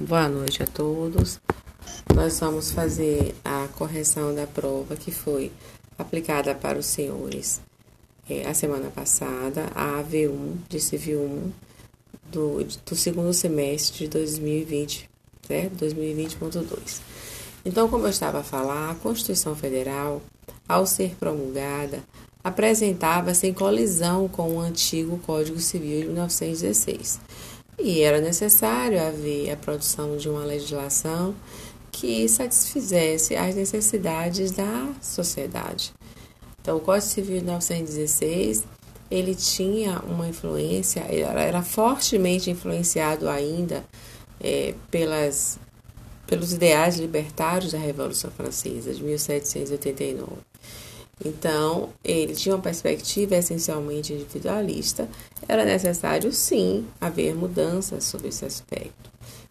Boa noite a todos. Nós vamos fazer a correção da prova que foi aplicada para os senhores é, a semana passada, a AV1 de Civil 1 do, do segundo semestre de 2020, certo? 2020.2. Então, como eu estava a falar, a Constituição Federal, ao ser promulgada, apresentava-se em colisão com o antigo Código Civil de 1916 e era necessário haver a produção de uma legislação que satisfizesse as necessidades da sociedade. Então, o Código Civil de 1916 ele tinha uma influência, era, fortemente influenciado ainda é, pelas, pelos ideais libertários da Revolução Francesa de 1789. Então, ele tinha uma perspectiva essencialmente individualista, era necessário sim haver mudanças sobre esse aspecto.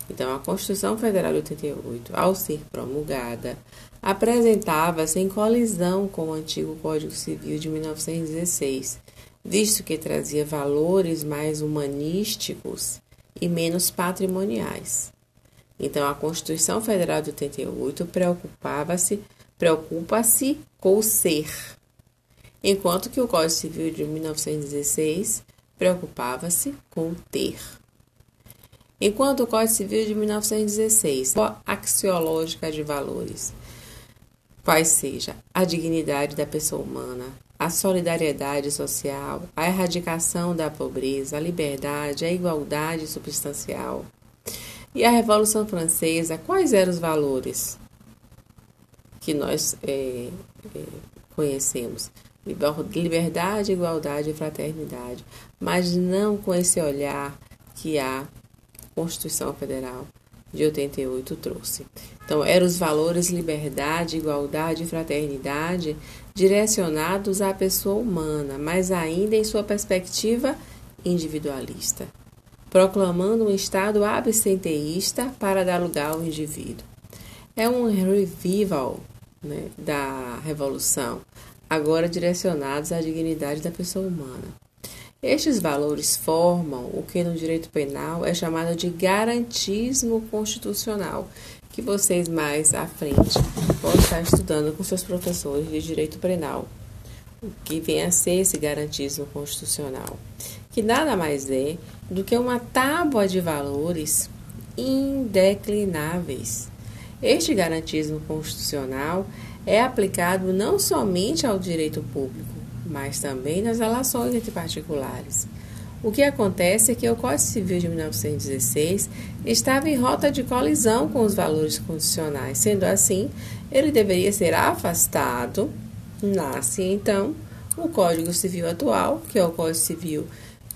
Então, a Constituição Federal de 88, ao ser promulgada, apresentava-se em colisão com o antigo Código Civil de 1916, visto que trazia valores mais humanísticos e menos patrimoniais. Então, a Constituição Federal de 88 preocupava-se preocupa-se com o ser, enquanto que o Código Civil de 1916 preocupava-se com o ter. Enquanto o Código Civil de 1916, a axiológica de valores, quais seja a dignidade da pessoa humana, a solidariedade social, a erradicação da pobreza, a liberdade, a igualdade substancial. E a Revolução Francesa, quais eram os valores? Que nós é, é, conhecemos. Liberdade, igualdade e fraternidade, mas não com esse olhar que a Constituição Federal de 88 trouxe. Então, eram os valores liberdade, igualdade e fraternidade direcionados à pessoa humana, mas ainda em sua perspectiva individualista, proclamando um Estado absenteísta para dar lugar ao indivíduo. É um revival né, da revolução, agora direcionados à dignidade da pessoa humana. Estes valores formam o que no direito penal é chamado de garantismo constitucional, que vocês mais à frente vão estar estudando com seus professores de direito penal, o que vem a ser esse garantismo constitucional, que nada mais é do que uma tábua de valores indeclináveis este garantismo constitucional é aplicado não somente ao direito público, mas também nas relações entre particulares. O que acontece é que o Código Civil de 1916 estava em rota de colisão com os valores constitucionais. Sendo assim, ele deveria ser afastado. Nasce então o Código Civil atual, que é o Código Civil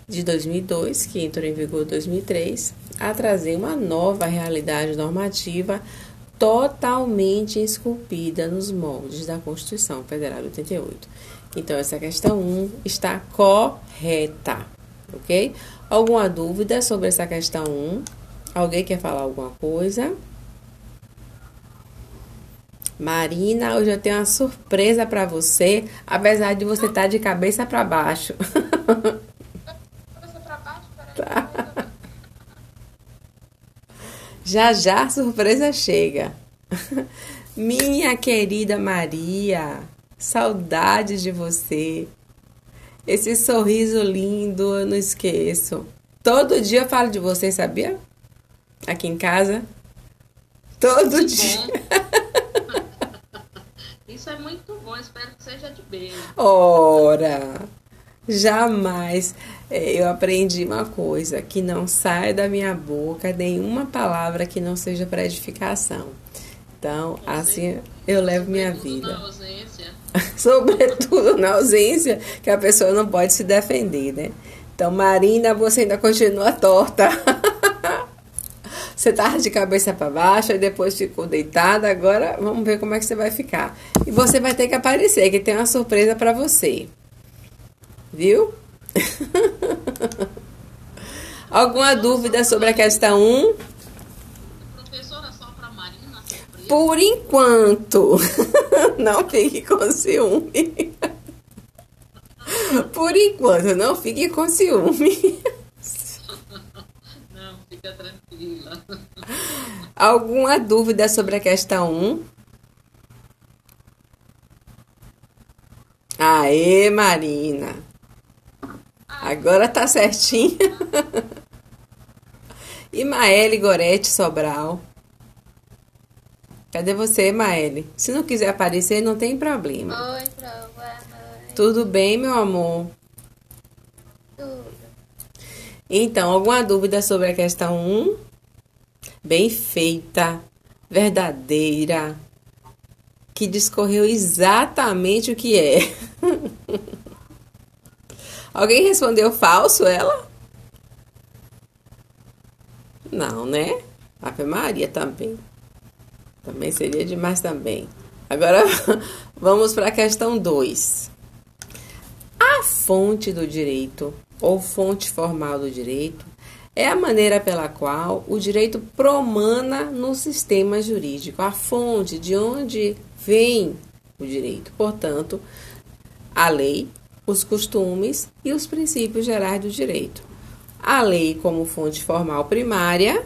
de 2002, que entrou em vigor em 2003, a trazer uma nova realidade normativa totalmente esculpida nos moldes da Constituição Federal de 88. Então, essa questão 1 está correta, ok? Alguma dúvida sobre essa questão 1? Alguém quer falar alguma coisa? Marina, hoje eu tenho uma surpresa para você, apesar de você estar tá de cabeça para baixo. Cabeça para baixo? Tá. Já já a surpresa chega. Minha querida Maria, saudades de você. Esse sorriso lindo, eu não esqueço. Todo dia eu falo de você, sabia? Aqui em casa. Todo muito dia. Isso é muito bom, espero que seja de bem. Ora, jamais. É, eu aprendi uma coisa, que não sai da minha boca nenhuma palavra que não seja para edificação. Então, assim eu levo minha vida. Na ausência. Sobretudo na ausência, que a pessoa não pode se defender, né? Então, Marina, você ainda continua torta. você estava de cabeça para baixo e depois ficou deitada. Agora vamos ver como é que você vai ficar. E você vai ter que aparecer, que tem uma surpresa para você. Viu? Alguma dúvida sobre a questão 1? Professora, só para Marina. Por enquanto. Não fique com ciúme. Por enquanto, não fique com ciúme. Não, fica tranquila. Alguma dúvida sobre a questão 1? Aê, Marina! Agora tá certinho. e Maele Gorete Sobral? Cadê você, Maele? Se não quiser aparecer, não tem problema. Oi, boa noite. Tudo bem, meu amor? Tudo. Então, alguma dúvida sobre a questão 1? Bem feita, verdadeira, que discorreu exatamente o que é. Alguém respondeu falso ela? Não, né? Ave Maria também. Também seria demais também. Agora vamos para a questão 2. A fonte do direito, ou fonte formal do direito, é a maneira pela qual o direito promana no sistema jurídico, a fonte de onde vem o direito. Portanto, a lei, os costumes e os princípios gerais do direito. A lei, como fonte formal primária,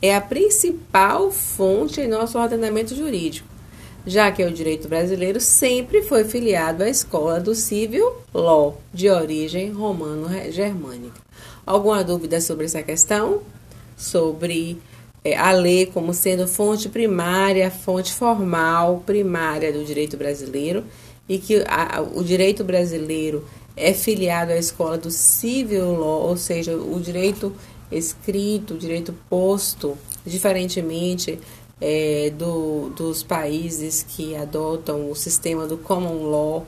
é a principal fonte em nosso ordenamento jurídico, já que o direito brasileiro sempre foi filiado à escola do civil law, de origem romano-germânica. Alguma dúvida sobre essa questão? Sobre é, a lei como sendo fonte primária, fonte formal primária do direito brasileiro e que a, o direito brasileiro é filiado à escola do civil law, ou seja, o direito escrito, o direito posto, diferentemente é, do, dos países que adotam o sistema do common law,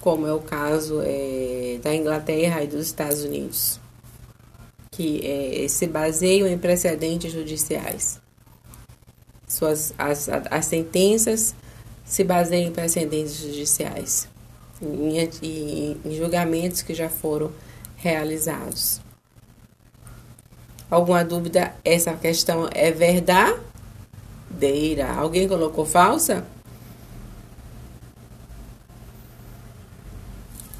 como é o caso é, da Inglaterra e dos Estados Unidos que é, se baseiam em precedentes judiciais. Suas, as, as sentenças se baseiam em precedentes judiciais, em, em julgamentos que já foram realizados. Alguma dúvida? Essa questão é verdadeira? Alguém colocou falsa?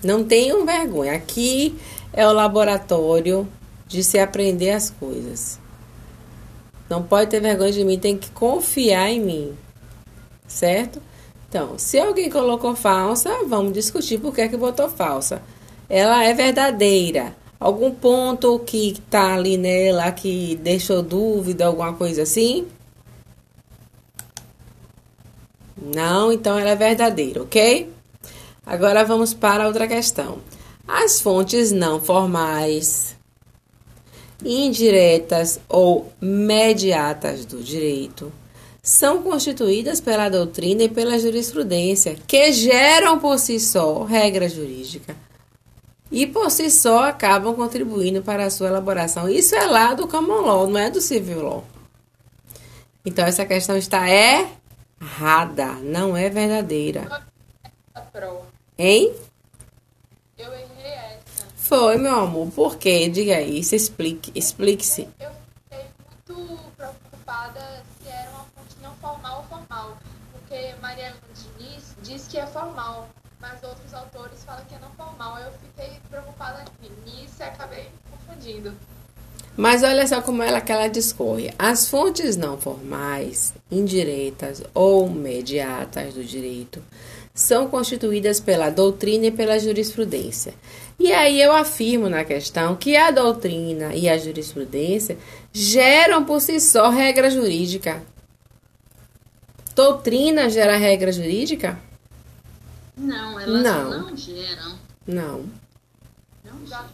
Não tenham vergonha. Aqui é o laboratório de se aprender as coisas. Não pode ter vergonha de mim, tem que confiar em mim. Certo? Então, se alguém colocou falsa, vamos discutir por que, é que botou falsa. Ela é verdadeira. Algum ponto que tá ali nela que deixou dúvida, alguma coisa assim? Não, então ela é verdadeira, ok? Agora vamos para outra questão. As fontes não formais indiretas ou mediatas do direito são constituídas pela doutrina e pela jurisprudência, que geram por si só regra jurídica e por si só acabam contribuindo para a sua elaboração. Isso é lá do common law, não é do civil law. Então essa questão está errada, não é verdadeira. Hein? Foi, meu amor. Por quê? Diga aí, se explique, explique-se. Eu fiquei muito preocupada formal formal, porque Maria Diniz diz que é formal, mas outros autores falam que é não formal. Eu fiquei preocupada nisso e acabei confundindo. Mas olha só como ela que ela discorre. As fontes não formais, indiretas ou mediatas do direito são constituídas pela doutrina e pela jurisprudência. E aí eu afirmo na questão que a doutrina e a jurisprudência geram por si só regra jurídica. Doutrina gera regra jurídica? Não, elas Não. não, geram. Não. Não geram.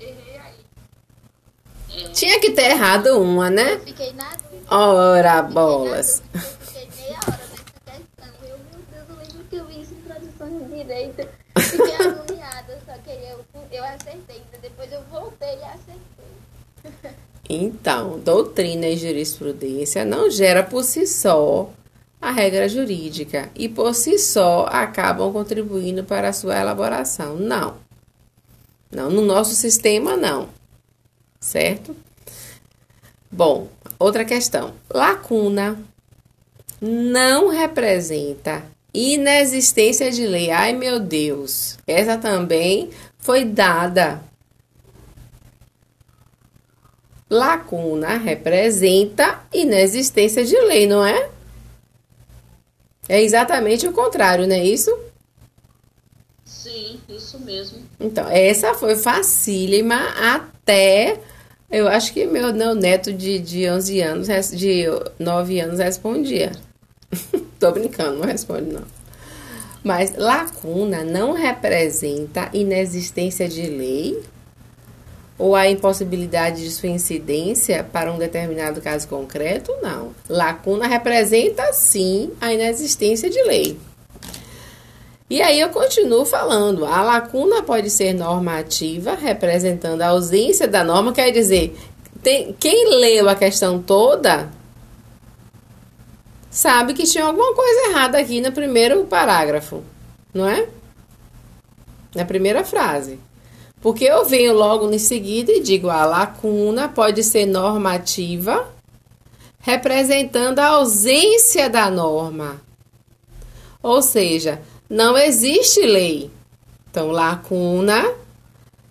errei aí. É, Tinha que ter errado uma, né? Eu fiquei na dúvida. Ora, bolas. Eu fiquei meia hora nessa questão. Eu, meu Deus, eu lembro que eu vi isso em tradução de direito. Fiquei agoniada, só que eu, eu acertei. Depois eu voltei e acertei. Então, doutrina e jurisprudência não gera por si só a regra jurídica e por si só acabam contribuindo para a sua elaboração. Não. Não, no nosso sistema não. Certo? Bom, outra questão. Lacuna não representa inexistência de lei. Ai, meu Deus. Essa também foi dada Lacuna representa inexistência de lei, não é? É exatamente o contrário, não é isso? Sim, isso mesmo. Então, essa foi facílima até. Eu acho que meu, meu neto de, de 11 anos, de 9 anos, respondia. Tô brincando, não responde não. Mas lacuna não representa inexistência de lei ou a impossibilidade de sua incidência para um determinado caso concreto? Não. Lacuna representa sim a inexistência de lei. E aí eu continuo falando, a lacuna pode ser normativa, representando a ausência da norma, quer dizer, tem, quem leu a questão toda sabe que tinha alguma coisa errada aqui no primeiro parágrafo, não é? Na primeira frase. Porque eu venho logo em seguida e digo: a lacuna pode ser normativa, representando a ausência da norma. Ou seja, não existe lei. Então, lacuna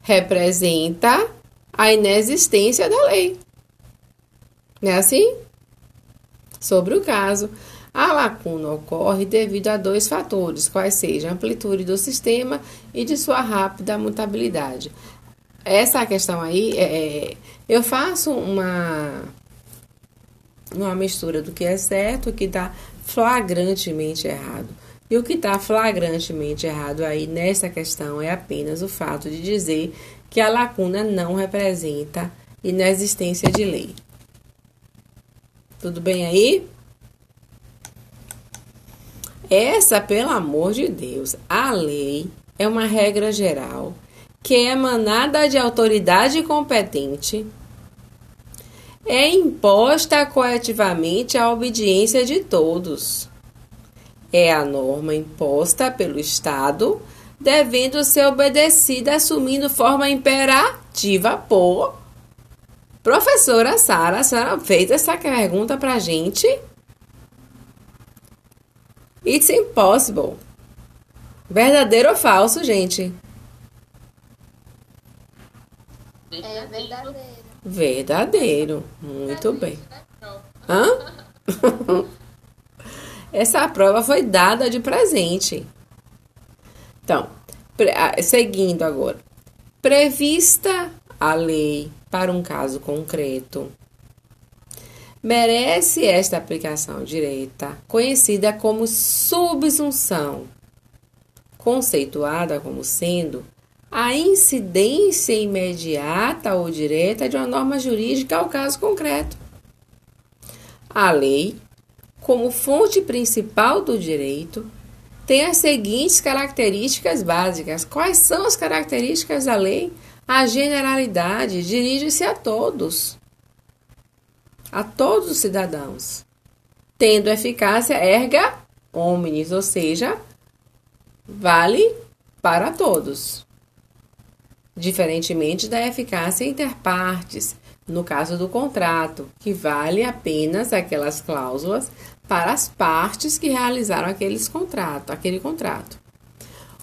representa a inexistência da lei. Não é assim? Sobre o caso, a lacuna ocorre devido a dois fatores, quais sejam a amplitude do sistema e de sua rápida mutabilidade. Essa questão aí, é, é, eu faço uma, uma mistura do que é certo e o que está flagrantemente errado. E o que está flagrantemente errado aí nessa questão é apenas o fato de dizer que a lacuna não representa inexistência de lei. Tudo bem aí? Essa, pelo amor de Deus, a lei é uma regra geral que é emanada de autoridade competente, é imposta coletivamente à obediência de todos. É a norma imposta pelo Estado, devendo ser obedecida assumindo forma imperativa por. Professora Sara, a senhora fez essa pergunta pra gente? It's impossible. Verdadeiro ou falso, gente? É verdadeiro. Verdadeiro. Muito bem. Hã? Essa prova foi dada de presente. Então, ah, seguindo agora. Prevista a lei para um caso concreto. Merece esta aplicação direta, conhecida como subsunção, conceituada como sendo a incidência imediata ou direta de uma norma jurídica ao caso concreto. A lei, como fonte principal do direito, tem as seguintes características básicas. Quais são as características da lei? A generalidade dirige-se a todos, a todos os cidadãos, tendo eficácia erga omnes, ou seja, vale para todos. Diferentemente da eficácia interpartes, no caso do contrato, que vale apenas aquelas cláusulas para as partes que realizaram aqueles contrato, aquele contrato.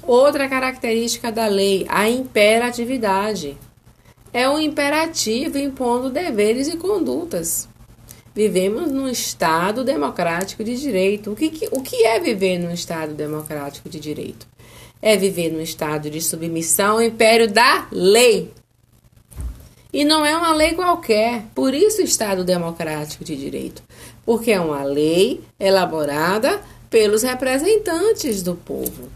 Outra característica da lei, a imperatividade. É um imperativo impondo deveres e condutas. Vivemos num Estado democrático de direito. O que, que- o que é viver num Estado democrático de direito? É viver num estado de submissão ao império da lei. E não é uma lei qualquer, por isso Estado democrático de direito, porque é uma lei elaborada pelos representantes do povo.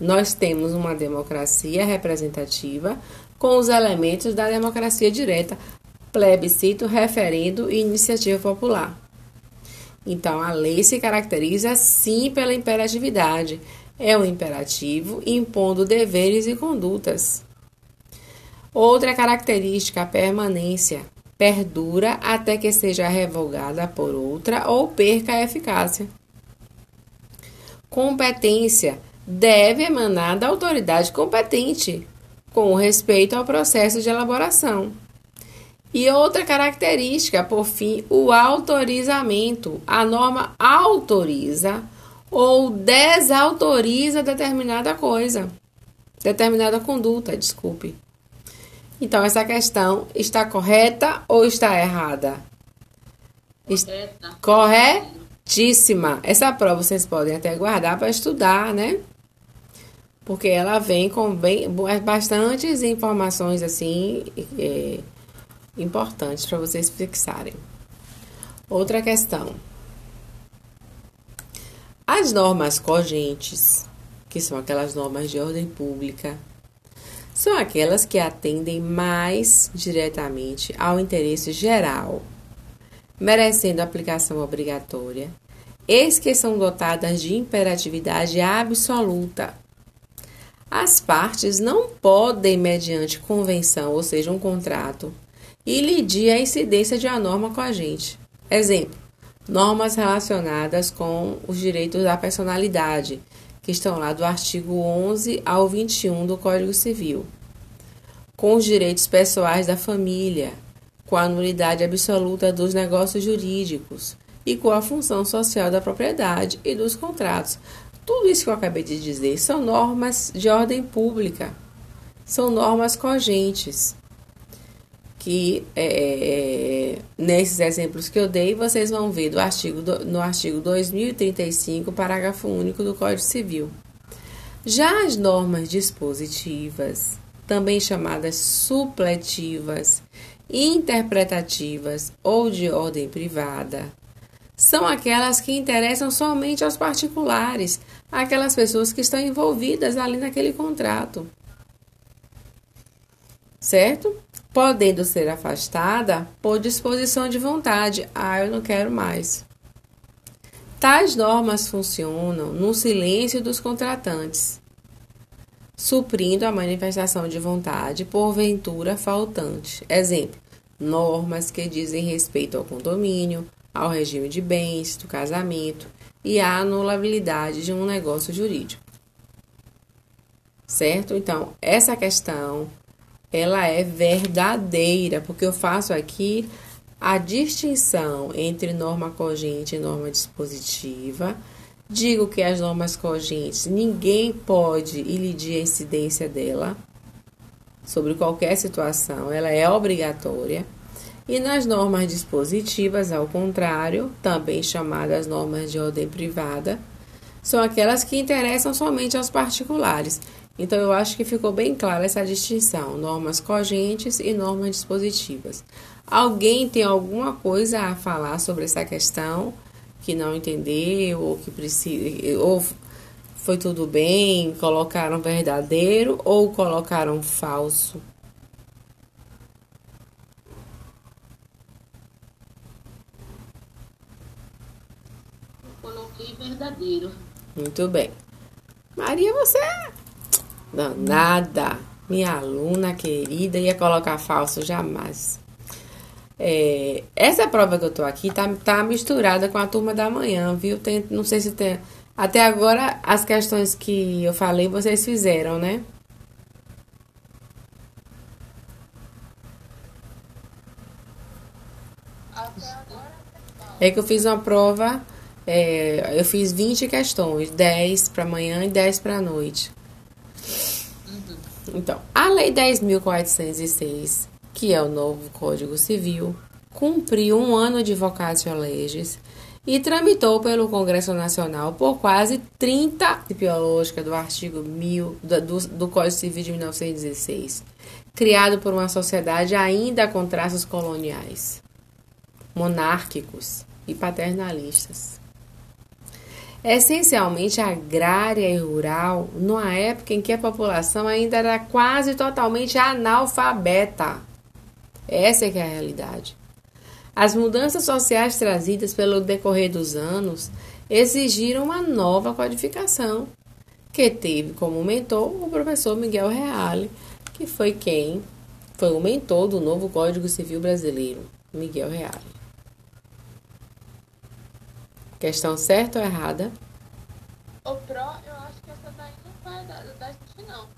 Nós temos uma democracia representativa com os elementos da democracia direta, plebiscito, referendo e iniciativa popular. Então, a lei se caracteriza sim pela imperatividade. É um imperativo impondo deveres e condutas. Outra característica, a permanência. Perdura até que seja revogada por outra ou perca a eficácia. Competência deve emanar da autoridade competente, com respeito ao processo de elaboração. E outra característica, por fim, o autorizamento. A norma autoriza ou desautoriza determinada coisa, determinada conduta, desculpe. Então, essa questão está correta ou está errada? Correta. Corretíssima. Essa prova vocês podem até guardar para estudar, né? Porque ela vem com bem, bastantes informações assim é, importantes para vocês fixarem. Outra questão. As normas cogentes, que são aquelas normas de ordem pública, são aquelas que atendem mais diretamente ao interesse geral, merecendo aplicação obrigatória, eis que são dotadas de imperatividade absoluta. As partes não podem, mediante convenção, ou seja, um contrato, ilidir a incidência de uma norma cogente. Exemplo: normas relacionadas com os direitos da personalidade, que estão lá do artigo 11 ao 21 do Código Civil, com os direitos pessoais da família, com a nulidade absoluta dos negócios jurídicos e com a função social da propriedade e dos contratos. Tudo isso que eu acabei de dizer são normas de ordem pública, são normas cogentes que é, nesses exemplos que eu dei, vocês vão ver do artigo, do, no artigo 2035, parágrafo único do Código Civil. Já as normas dispositivas, também chamadas supletivas, interpretativas ou de ordem privada, são aquelas que interessam somente aos particulares, aquelas pessoas que estão envolvidas ali naquele contrato. Certo? Podendo ser afastada por disposição de vontade. Ah, eu não quero mais. Tais normas funcionam no silêncio dos contratantes, suprindo a manifestação de vontade porventura faltante. Exemplo: normas que dizem respeito ao condomínio, ao regime de bens, do casamento e à anulabilidade de um negócio jurídico. Certo? Então, essa questão ela é verdadeira, porque eu faço aqui a distinção entre norma cogente e norma dispositiva. Digo que as normas cogentes ninguém pode ilidir a incidência dela sobre qualquer situação, ela é obrigatória. E nas normas dispositivas, ao contrário, também chamadas normas de ordem privada, são aquelas que interessam somente aos particulares. Então, eu acho que ficou bem clara essa distinção: normas cogentes e normas dispositivas. Alguém tem alguma coisa a falar sobre essa questão que não entendeu ou que precisa ou foi tudo bem, colocaram verdadeiro ou colocaram falso? Eu coloquei verdadeiro. Muito bem. Maria, você danada. Minha aluna querida ia colocar falso jamais. É, essa prova que eu tô aqui tá, tá misturada com a turma da manhã, viu? Tem, não sei se tem. Até agora, as questões que eu falei, vocês fizeram, né? É que eu fiz uma prova, é, eu fiz 20 questões, 10 para manhã e 10 para noite. Então, a Lei 10.406, que é o novo Código Civil, cumpriu um ano de vocatio legis e tramitou pelo Congresso Nacional por quase 30 biológica do artigo 1000 do, do, do Código Civil de 1916, criado por uma sociedade ainda com traços coloniais, monárquicos e paternalistas essencialmente agrária e rural, numa época em que a população ainda era quase totalmente analfabeta. Essa é que é a realidade. As mudanças sociais trazidas pelo decorrer dos anos exigiram uma nova codificação, que teve como mentor o professor Miguel Reale, que foi quem foi o mentor do novo Código Civil Brasileiro, Miguel Reale. Questão certa ou errada? o Pro, eu acho que essa daí não vai da, da gente, não.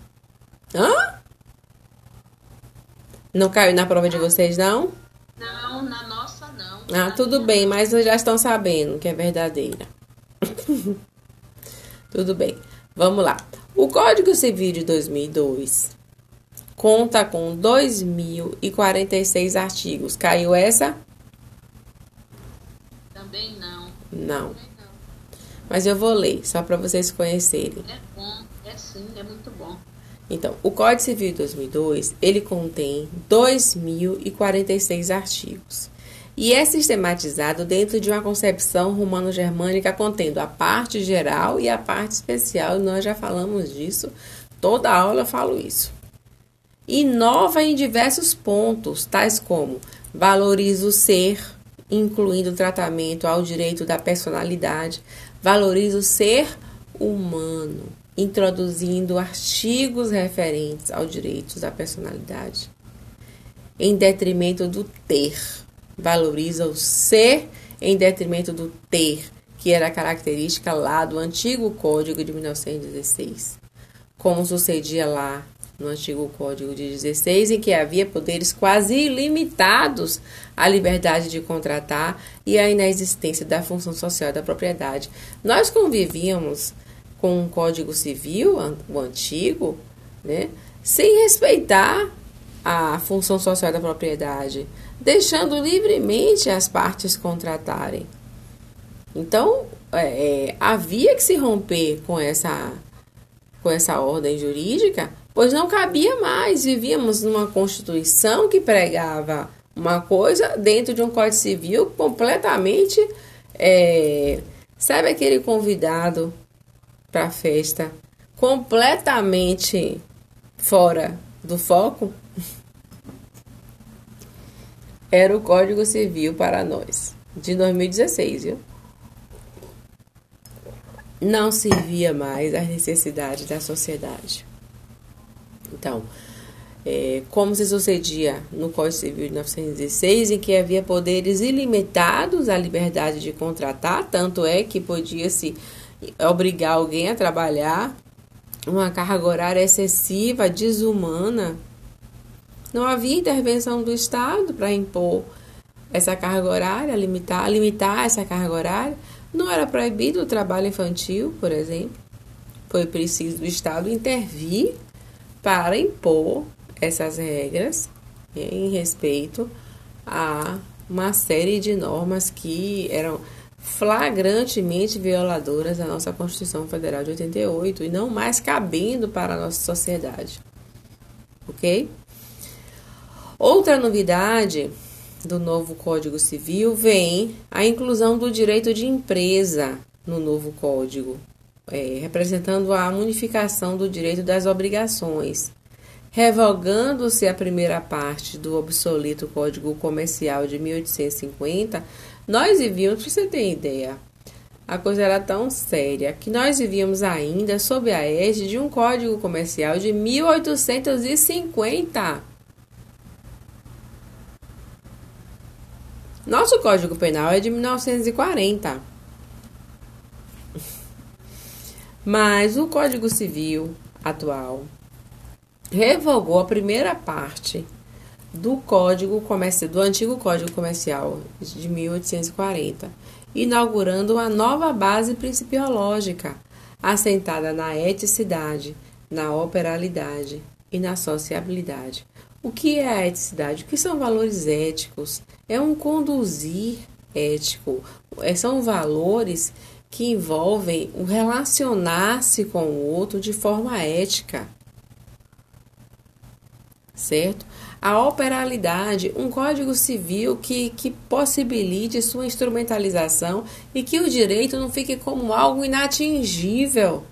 Hã? Não caiu na prova de vocês, não? Não, na nossa não. Ah, tudo bem, mas vocês já estão sabendo que é verdadeira. tudo bem. Vamos lá. O Código Civil de 2002 conta com 2.046 artigos. Caiu essa? Também não. Não. Mas eu vou ler, só para vocês conhecerem. É bom, é sim, é muito bom. Então, o Código Civil de 2002, ele contém 2.046 artigos. E é sistematizado dentro de uma concepção romano-germânica contendo a parte geral e a parte especial. Nós já falamos disso, toda aula eu falo isso. Inova em diversos pontos, tais como valoriza o ser, incluindo o tratamento ao direito da personalidade, valoriza o ser humano, introduzindo artigos referentes ao direito da personalidade, em detrimento do ter, valoriza o ser em detrimento do ter, que era a característica lá do antigo Código de 1916, como sucedia lá no antigo Código de 16, em que havia poderes quase ilimitados à liberdade de contratar e à inexistência da função social da propriedade. Nós convivíamos com um Código Civil, o antigo, né, sem respeitar a função social da propriedade, deixando livremente as partes contratarem. Então, é, é, havia que se romper com essa, com essa ordem jurídica pois não cabia mais. Vivíamos numa Constituição que pregava uma coisa dentro de um Código Civil completamente. É, sabe aquele convidado para a festa completamente fora do foco? Era o Código Civil para nós, de 2016, viu? Não servia mais às necessidades da sociedade. Então, é, como se sucedia no Código Civil de 1916, em que havia poderes ilimitados à liberdade de contratar, tanto é que podia-se obrigar alguém a trabalhar uma carga horária excessiva, desumana. Não havia intervenção do Estado para impor essa carga horária, limitar, limitar essa carga horária. Não era proibido o trabalho infantil, por exemplo. Foi preciso o Estado intervir para impor essas regras em respeito a uma série de normas que eram flagrantemente violadoras da nossa Constituição Federal de 88 e não mais cabendo para a nossa sociedade. Ok? Outra novidade do novo Código Civil vem a inclusão do direito de empresa no novo Código é, representando a unificação do direito das obrigações. Revogando-se a primeira parte do obsoleto Código Comercial de 1850, nós vivíamos, para você ter ideia, a coisa era tão séria que nós vivíamos ainda sob a égide de um Código Comercial de 1850. Nosso Código Penal é de 1940. Mas o Código Civil atual revogou a primeira parte do Código Comercial, do antigo Código Comercial de 1840, inaugurando uma nova base principiológica assentada na eticidade, na operalidade e na sociabilidade. O que é a eticidade? O que são valores éticos? É um conduzir ético, é, são valores que envolvem o relacionar-se com o outro de forma ética. Certo? A operalidade, um código civil que, que possibilite sua instrumentalização e que o direito não fique como algo inatingível.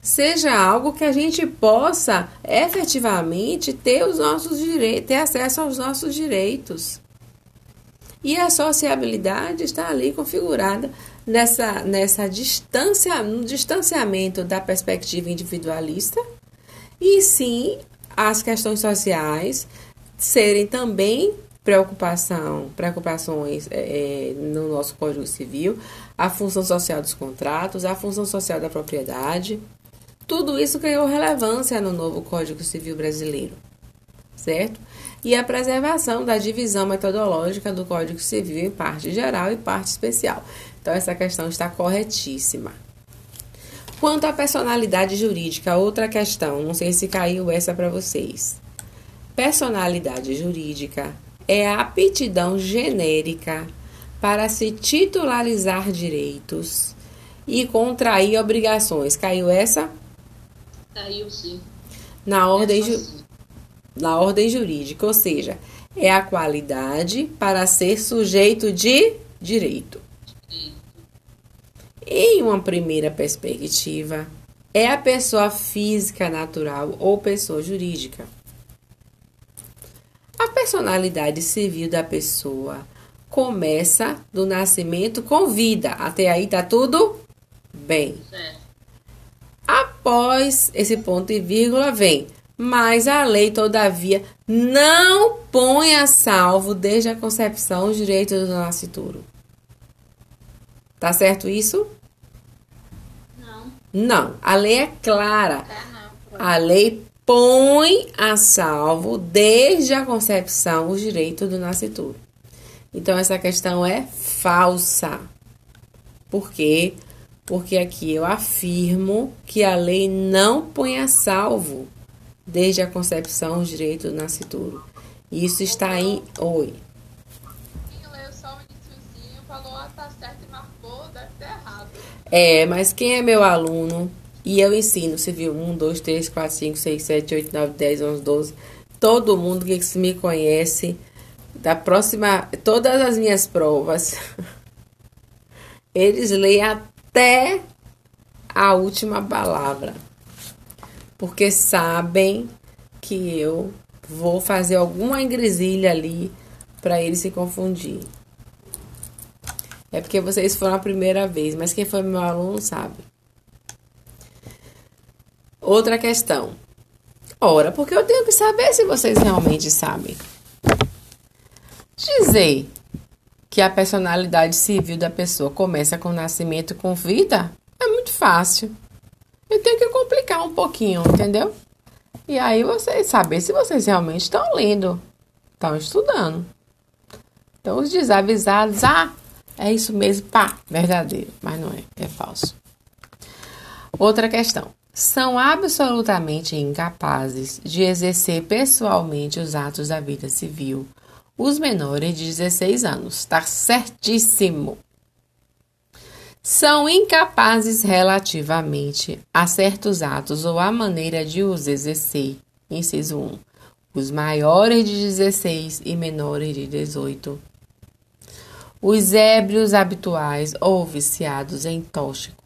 Seja algo que a gente possa efetivamente ter os nossos direitos, ter acesso aos nossos direitos. E a sociabilidade está ali configurada nessa, nessa distância, no distanciamento da perspectiva individualista, e sim as questões sociais serem também preocupação, preocupações é, é, no nosso Código Civil, a função social dos contratos, a função social da propriedade. Tudo isso ganhou relevância no novo Código Civil brasileiro, certo? E a preservação da divisão metodológica do Código Civil em parte geral e parte especial. Então, essa questão está corretíssima. Quanto à personalidade jurídica, outra questão, não sei se caiu essa para vocês. Personalidade jurídica é a aptidão genérica para se titularizar direitos e contrair obrigações. Caiu essa? Caiu sim. Na ordem, ju- sim. Na ordem jurídica, ou seja, é a qualidade para ser sujeito de direito. Em uma primeira perspectiva, é a pessoa física natural ou pessoa jurídica. A personalidade civil da pessoa começa do nascimento com vida. Até aí tá tudo bem. Após esse ponto e vírgula vem, mas a lei, todavia, não põe a salvo desde a concepção os direitos do nascituro. Tá certo isso? Não. Não. A lei é clara. Tá. A lei põe a salvo desde a concepção os direitos do nascituro. Então essa questão é falsa. Por quê? Porque aqui eu afirmo que a lei não põe a salvo desde a concepção os direitos do nascituro. Isso está em oi. Quem leu só o iniciozinho falou, ah, tá certo e marcou, deve ter errado. É, mas quem é meu aluno e eu ensino civil 1, 2, 3, 4, 5, 6, 7, 8, 9, 10, 11, 12. Todo mundo que me conhece, da próxima, todas as minhas provas, eles leem até a última palavra. Porque sabem que eu vou fazer alguma engresilha ali para eles se confundir. É porque vocês foram a primeira vez, mas quem foi meu aluno sabe. Outra questão. Ora, porque eu tenho que saber se vocês realmente sabem. Dizer que a personalidade civil da pessoa começa com o nascimento com vida é muito fácil. Eu tenho que complicar um pouquinho, entendeu? E aí vocês saber se vocês realmente estão lendo, estão estudando. Então os desavisados, ah, é isso mesmo, pá, verdadeiro, mas não é, é falso. Outra questão. São absolutamente incapazes de exercer pessoalmente os atos da vida civil os menores de 16 anos. Tá certíssimo. São incapazes relativamente a certos atos ou a maneira de os exercer. Inciso 1. Os maiores de 16 e menores de 18 os ébrios habituais ou viciados em tóxico.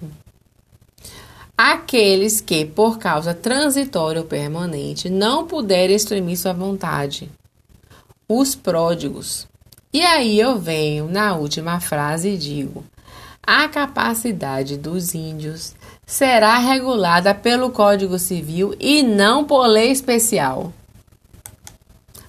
Aqueles que, por causa transitória ou permanente, não puderem exprimir sua vontade. Os pródigos. E aí eu venho na última frase e digo: a capacidade dos índios será regulada pelo Código Civil e não por lei especial.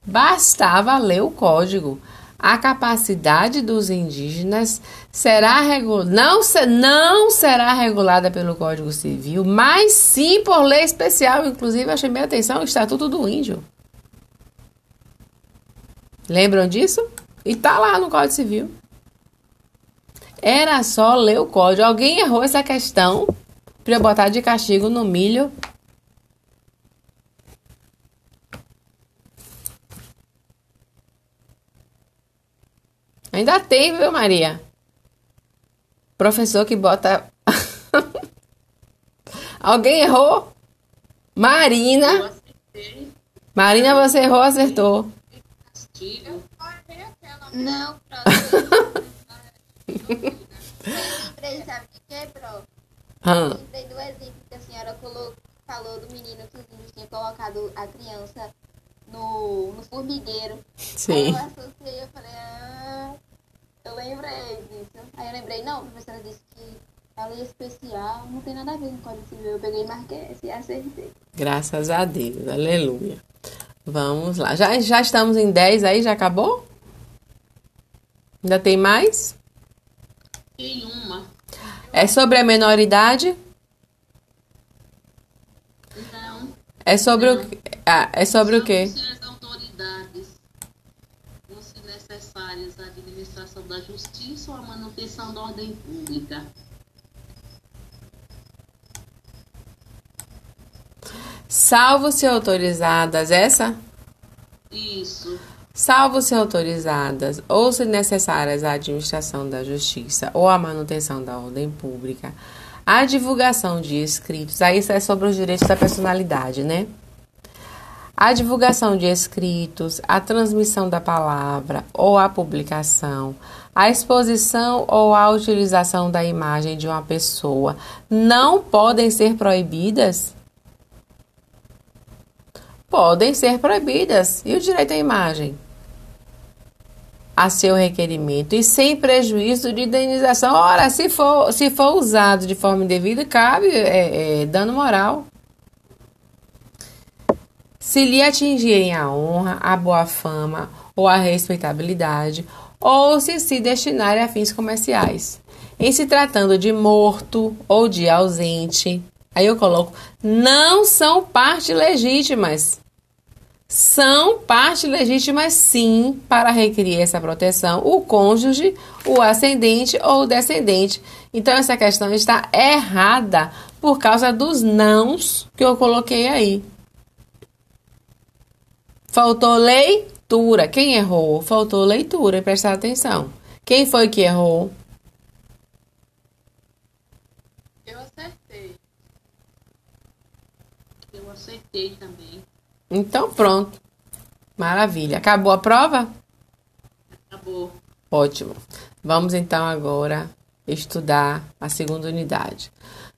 Bastava ler o código a capacidade dos indígenas será regu não, se não será regulada pelo Código Civil, mas sim por lei especial. Inclusive, eu chamei atenção o Estatuto do Índio. Lembram disso? E tá lá no Código Civil. Era só ler o código. Alguém errou essa questão para eu botar de castigo no milho Ainda tem, viu, Maria? Professor que bota. Alguém errou? Marina. Marina, você errou, acertou. Não, lembrei, sabe de quê, prof? Ah, Lembrei do exemplo que a senhora colo- falou do menino que tinham colocado a criança no, no formigueiro. Aí sim. eu associei, eu falei, ah, eu lembrei disso. Aí eu lembrei, não, a professora disse que a lei especial não tem nada a ver com o Código Civil. Eu peguei e marquei esse e acertei. Graças a Deus. Aleluia. Vamos lá. Já, já estamos em 10 aí? Já acabou? Ainda tem mais? Tem uma. É sobre a menoridade? Não. É sobre o, ah, é sobre o quê? As autoridades fossem necessárias à administração da justiça ou à manutenção da ordem pública. Salvo se autorizadas essa? Salvo se autorizadas ou se necessárias à administração da justiça ou à manutenção da ordem pública, a divulgação de escritos, aí isso é sobre os direitos da personalidade, né? A divulgação de escritos, a transmissão da palavra ou a publicação, a exposição ou a utilização da imagem de uma pessoa não podem ser proibidas? Podem ser proibidas. E o direito à imagem? A seu requerimento e sem prejuízo de indenização. Ora, se for, se for usado de forma indevida, cabe é, é, dano moral. Se lhe atingirem a honra, a boa fama ou a respeitabilidade, ou se se destinarem a fins comerciais. Em se tratando de morto ou de ausente, aí eu coloco, não são partes legítimas. São partes legítimas, sim, para requerer essa proteção o cônjuge, o ascendente ou o descendente. Então, essa questão está errada por causa dos nãos que eu coloquei aí. Faltou leitura. Quem errou? Faltou leitura prestar atenção. Quem foi que errou? Eu acertei. Eu acertei também. Então pronto. Maravilha. Acabou a prova? Acabou. Ótimo. Vamos então agora estudar a segunda unidade.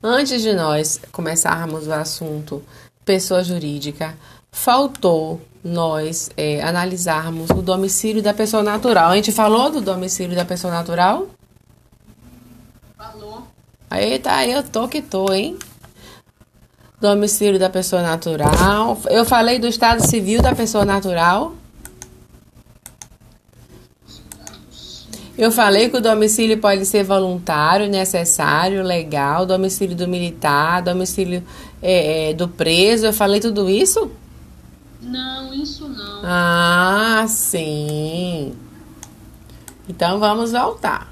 Antes de nós começarmos o assunto pessoa jurídica, faltou nós é, analisarmos o domicílio da pessoa natural. A gente falou do domicílio da pessoa natural? Falou. Eita, eu tô que tô, hein? Domicílio da pessoa natural. Eu falei do estado civil da pessoa natural. Eu falei que o domicílio pode ser voluntário, necessário, legal, domicílio do militar, domicílio é, é, do preso. Eu falei tudo isso? Não, isso não. Ah, sim. Então vamos voltar.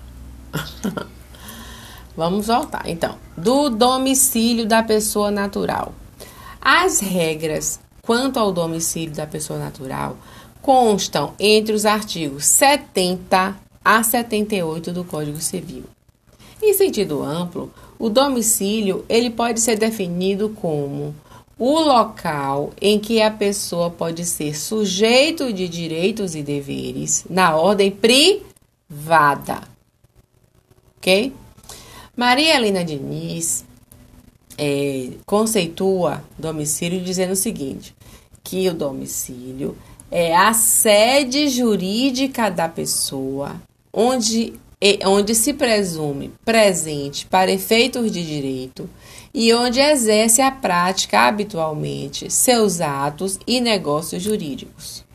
vamos voltar. Então, do domicílio da pessoa natural. As regras quanto ao domicílio da pessoa natural constam entre os artigos 70 a 78 do Código Civil. Em sentido amplo, o domicílio ele pode ser definido como o local em que a pessoa pode ser sujeito de direitos e deveres na ordem privada. Ok? Maria Helena Diniz é, conceitua domicílio dizendo o seguinte: que o domicílio é a sede jurídica da pessoa, onde, onde se presume presente para efeitos de direito e onde exerce a prática habitualmente seus atos e negócios jurídicos.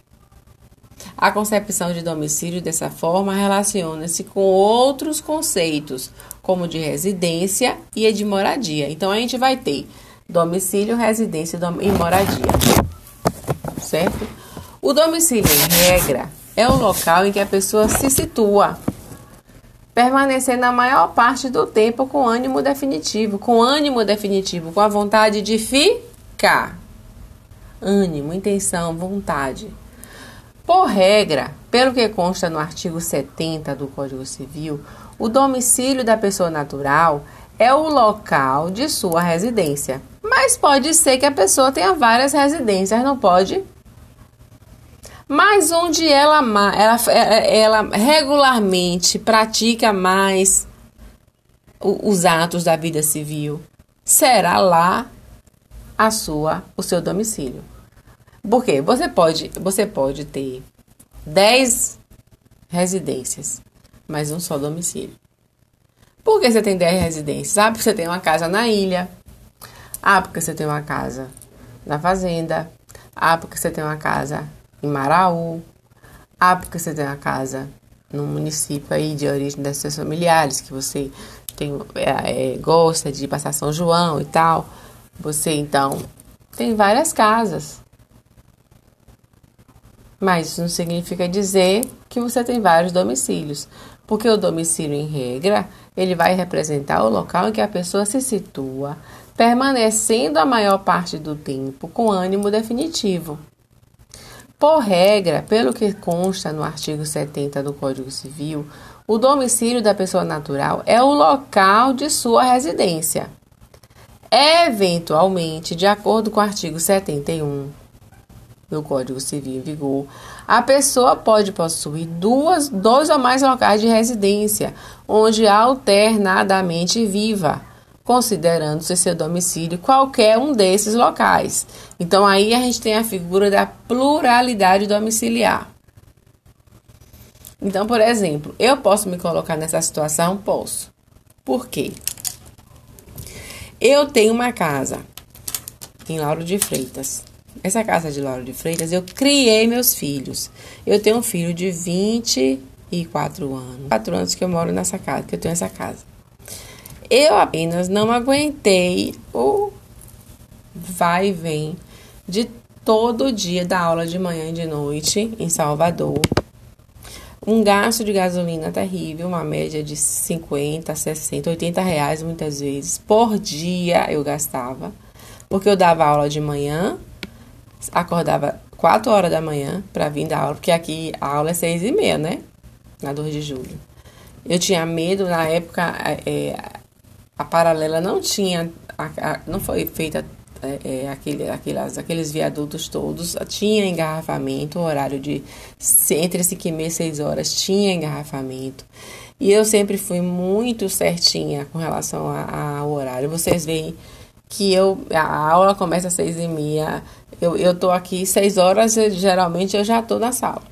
A concepção de domicílio dessa forma relaciona-se com outros conceitos, como de residência e de moradia. Então a gente vai ter domicílio, residência e moradia. Certo? O domicílio, em regra, é o local em que a pessoa se situa permanecer na maior parte do tempo com ânimo definitivo, com ânimo definitivo, com a vontade de ficar. Ânimo, intenção, vontade. Por regra, pelo que consta no artigo 70 do Código Civil, o domicílio da pessoa natural é o local de sua residência. Mas pode ser que a pessoa tenha várias residências, não pode? mas onde ela, ela, ela regularmente pratica mais os atos da vida civil, será lá a sua, o seu domicílio. Porque você pode, você pode ter 10 residências, mas um só domicílio. Por que você tem 10 residências? Ah, porque você tem uma casa na ilha. Ah, porque você tem uma casa na fazenda. Ah, porque você tem uma casa em Maraú. Ah, porque você tem uma casa no município aí de origem das seus familiares, que você tem, é, é, gosta de passar São João e tal. Você então tem várias casas. Mas isso não significa dizer que você tem vários domicílios, porque o domicílio, em regra, ele vai representar o local em que a pessoa se situa, permanecendo a maior parte do tempo com ânimo definitivo. Por regra, pelo que consta no artigo 70 do Código Civil, o domicílio da pessoa natural é o local de sua residência. Eventualmente, de acordo com o artigo 71 do Código Civil em vigor, a pessoa pode possuir duas, dois ou mais locais de residência, onde alternadamente viva, considerando-se seu domicílio qualquer um desses locais. Então aí a gente tem a figura da pluralidade domiciliar. Então, por exemplo, eu posso me colocar nessa situação? Posso. Por quê? Eu tenho uma casa em Lauro de Freitas. Essa casa de Lauro de Freitas, eu criei meus filhos. Eu tenho um filho de 24 anos. 4 anos que eu moro nessa casa, que eu tenho essa casa. Eu apenas não aguentei o vai e vem de todo dia da aula de manhã e de noite em Salvador. Um gasto de gasolina terrível, uma média de 50, 60, 80 reais muitas vezes por dia eu gastava, porque eu dava aula de manhã, acordava 4 horas da manhã para vir da aula, porque aqui a aula é 6 e meia, né? Na 2 de julho. Eu tinha medo, na época, é, a paralela não tinha, a, a, não foi feita é, é, aquele, aqueles viadutos todos, tinha engarrafamento, horário de entre 5 e meia e 6 horas tinha engarrafamento. E eu sempre fui muito certinha com relação ao horário. Vocês veem que eu, a aula começa às 6 e meia, eu, eu tô aqui 6 horas, geralmente eu já tô na sala.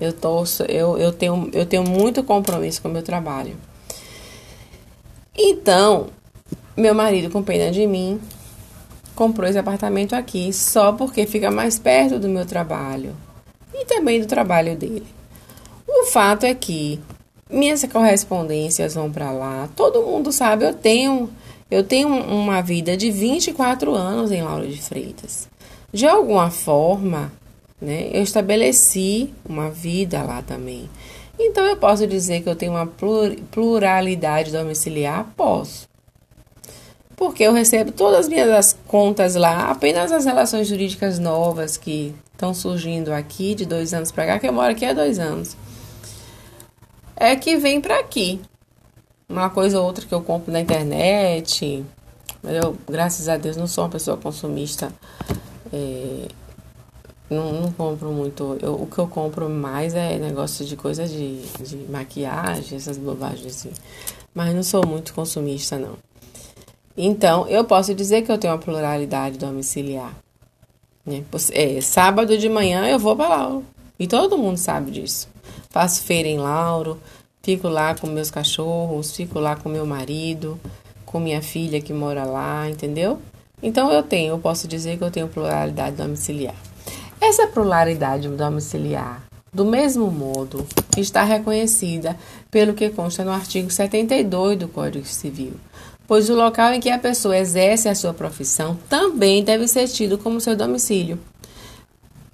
Eu, tô, eu, eu, tenho, eu tenho muito compromisso com o meu trabalho. Então, meu marido, com pena de mim, comprou esse apartamento aqui só porque fica mais perto do meu trabalho e também do trabalho dele. O fato é que minhas correspondências vão para lá. Todo mundo sabe, eu tenho eu tenho uma vida de 24 anos em Lauro de Freitas. De alguma forma, né, eu estabeleci uma vida lá também. Então eu posso dizer que eu tenho uma pluralidade domiciliar? Posso. Porque eu recebo todas as minhas contas lá, apenas as relações jurídicas novas que estão surgindo aqui de dois anos para cá, que eu moro aqui há dois anos. É que vem para aqui. Uma coisa ou outra que eu compro na internet. Eu, graças a Deus, não sou uma pessoa consumista. É, não, não compro muito. Eu, o que eu compro mais é negócio de coisa de, de maquiagem, essas bobagens assim. Mas não sou muito consumista, não. Então, eu posso dizer que eu tenho uma pluralidade domiciliar. Né? É, sábado de manhã eu vou para Lauro. E todo mundo sabe disso. Faço feira em Lauro, fico lá com meus cachorros, fico lá com meu marido, com minha filha que mora lá, entendeu? Então eu tenho, eu posso dizer que eu tenho pluralidade domiciliar. Essa pluralidade domiciliar, do mesmo modo, está reconhecida pelo que consta no artigo 72 do Código Civil, pois o local em que a pessoa exerce a sua profissão também deve ser tido como seu domicílio.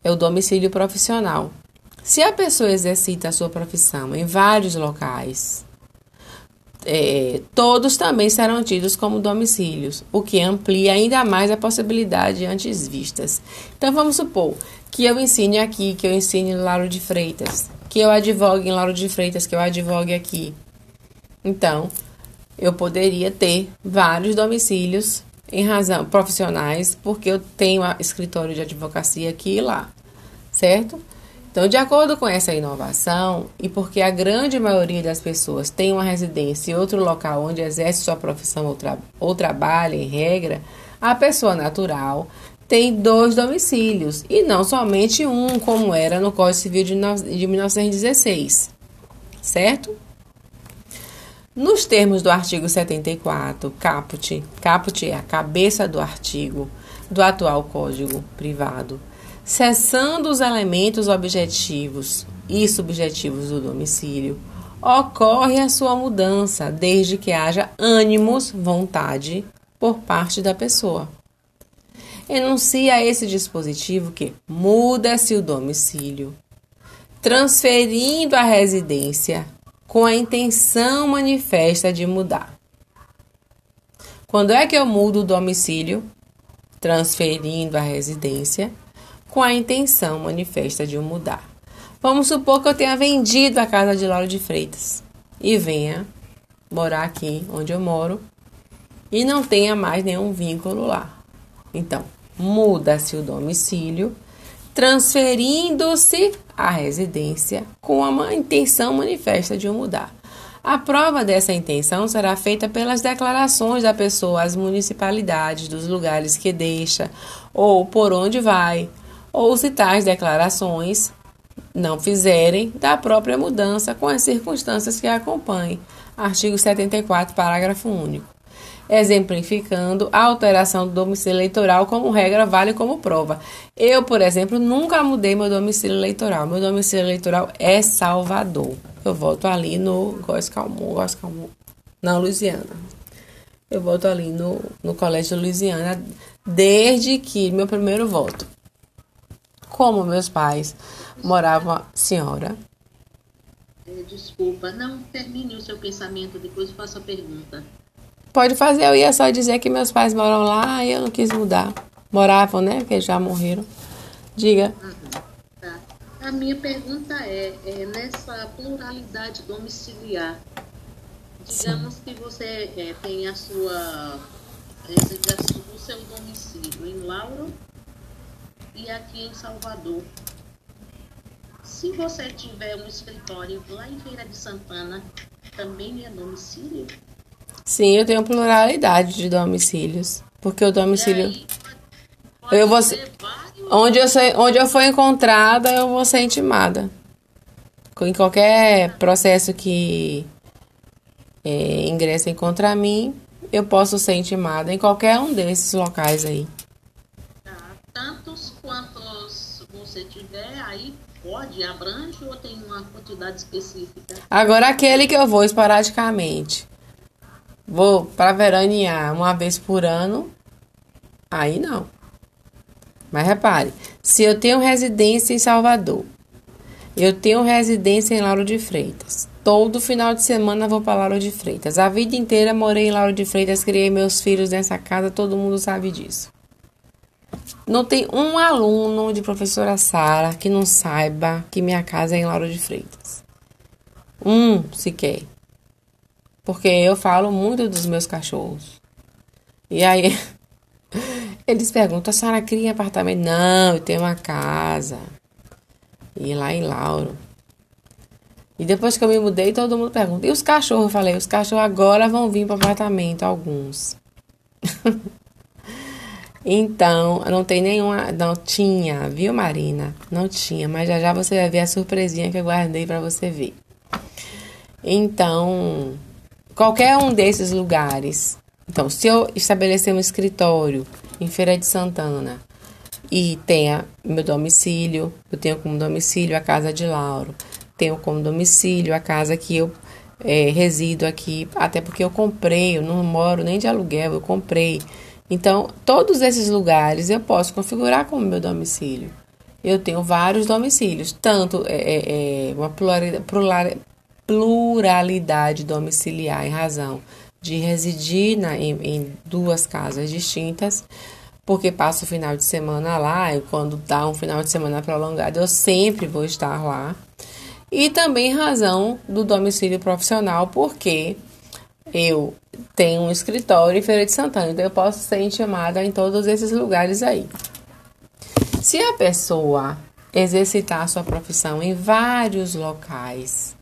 É o domicílio profissional. Se a pessoa exercita a sua profissão em vários locais, é, todos também serão tidos como domicílios, o que amplia ainda mais a possibilidade antes vistas. Então vamos supor que eu ensine aqui, que eu ensine em Lauro de Freitas, que eu advogue em Lauro de Freitas, que eu advogue aqui. Então, eu poderia ter vários domicílios em razão profissionais, porque eu tenho escritório de advocacia aqui e lá, certo? Então, de acordo com essa inovação, e porque a grande maioria das pessoas tem uma residência em outro local onde exerce sua profissão ou, tra ou trabalha, em regra, a pessoa natural tem dois domicílios e não somente um, como era no Código Civil de, de 1916, certo? Nos termos do artigo 74, caput, caput é a cabeça do artigo do atual Código Privado, cessando os elementos objetivos e subjetivos do domicílio, ocorre a sua mudança, desde que haja ânimos, vontade por parte da pessoa enuncia esse dispositivo que muda-se o domicílio, transferindo a residência com a intenção manifesta de mudar. Quando é que eu mudo o domicílio? Transferindo a residência com a intenção manifesta de o mudar. Vamos supor que eu tenha vendido a casa de Lauro de Freitas e venha morar aqui onde eu moro e não tenha mais nenhum vínculo lá. Então, muda-se o domicílio, transferindo-se a residência com a intenção manifesta de o mudar. A prova dessa intenção será feita pelas declarações da pessoa às municipalidades dos lugares que deixa ou por onde vai, ou se tais declarações não fizerem da própria mudança com as circunstâncias que a acompanhem. Artigo 74, parágrafo único. Exemplificando a alteração do domicílio eleitoral como regra vale como prova. Eu, por exemplo, nunca mudei meu domicílio eleitoral. Meu domicílio eleitoral é Salvador. Eu voto ali no Góis Calmon, Góis Calmon, na Louisiana. Eu voto ali no, no Colégio Louisiana desde que meu primeiro voto. Como meus pais moravam, senhora. É, desculpa, não termine o seu pensamento, depois faço a pergunta. Pode fazer, eu ia só dizer que meus pais moram lá e eu não quis mudar. Moravam, né? Porque já morreram. Diga. Uhum. A minha pergunta é, é nessa pluralidade domiciliar, digamos Sim. que você é, tem a sua o seu domicílio em Lauro e aqui em Salvador. Se você tiver um escritório lá em Feira de Santana, também é domicílio? Sim, eu tenho pluralidade de domicílios. Porque o domicílio. Aí, eu vou Onde eu, sei, onde eu for encontrada, eu vou ser intimada. Em qualquer processo que é, ingressem contra mim, eu posso ser intimada em qualquer um desses locais aí. Tá. Tantos quantos você tiver, aí pode, abrange ou tem uma quantidade específica? Agora, aquele que eu vou esporadicamente, vou para veranear uma vez por ano, aí não. Mas repare, se eu tenho residência em Salvador, eu tenho residência em Lauro de Freitas. Todo final de semana vou para Lauro de Freitas. A vida inteira morei em Lauro de Freitas, criei meus filhos nessa casa, todo mundo sabe disso. Não tem um aluno de professora Sara que não saiba que minha casa é em Lauro de Freitas. Um sequer. Porque eu falo muito dos meus cachorros. E aí Eles perguntam, a senhora cria em apartamento? Não, eu tenho uma casa. E lá em Lauro. E depois que eu me mudei, todo mundo pergunta. E os cachorros? Eu falei, os cachorros agora vão vir para o apartamento, alguns. então, não tem nenhuma. Não tinha, viu, Marina? Não tinha, mas já já você vai ver a surpresinha que eu guardei para você ver. Então, qualquer um desses lugares então, se eu estabelecer um escritório em Feira de Santana e tenha meu domicílio, eu tenho como domicílio a casa de Lauro, tenho como domicílio a casa que eu é, resido aqui, até porque eu comprei, eu não moro nem de aluguel, eu comprei. Então, todos esses lugares eu posso configurar como meu domicílio. Eu tenho vários domicílios, tanto é, é, é uma pluralidade, domiciliar em razão de residir na, em, em duas casas distintas, porque passo o final de semana lá, e quando dá um final de semana prolongado, eu sempre vou estar lá. E também razão do domicílio profissional, porque eu tenho um escritório em Feira de Santana, então eu posso ser intimada em todos esses lugares aí. Se a pessoa exercitar sua profissão em vários locais,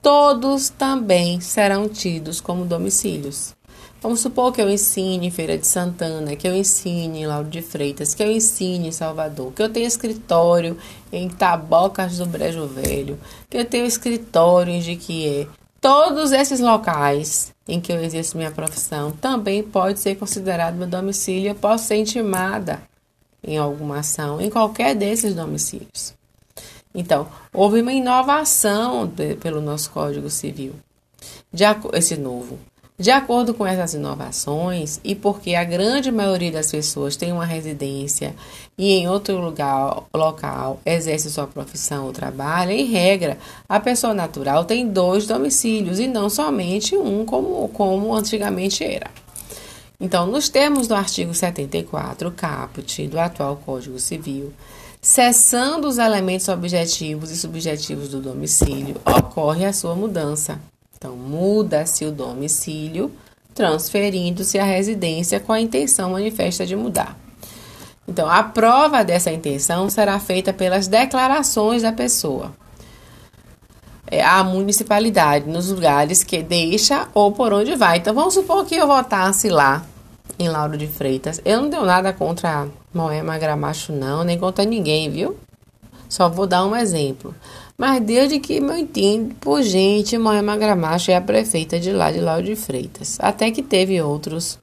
todos também serão tidos como domicílios. Vamos supor que eu ensine em Feira de Santana, que eu ensine em Lauro de Freitas, que eu ensine em Salvador, que eu tenho escritório em Tabocas do Brejo Velho, que eu tenho escritório em Jiquié. Todos esses locais em que eu exerço minha profissão também pode ser considerado meu domicílio. Eu posso ser intimada em alguma ação em qualquer desses domicílios. Então, houve uma inovação pelo nosso Código Civil, de, esse novo. De acordo com essas inovações, e porque a grande maioria das pessoas tem uma residência e em outro lugar, local exerce sua profissão ou trabalho, em regra, a pessoa natural tem dois domicílios e não somente um, como, como antigamente era. Então, nos termos do artigo 74, caput do atual Código Civil, Cessando os elementos objetivos e subjetivos do domicílio, ocorre a sua mudança. Então, muda-se o domicílio, transferindo-se a residência com a intenção manifesta de mudar. Então, a prova dessa intenção será feita pelas declarações da pessoa. É, a municipalidade nos lugares que deixa ou por onde vai. Então, vamos supor que eu votasse lá em Lauro de Freitas. Eu não tenho nada contra Moema Gramacho, não, nem contra ninguém, viu? Só vou dar um exemplo. Mas desde que eu entendo, por gente, Moema Gramacho é a prefeita de lá de Lauro de Freitas. Até que teve outros.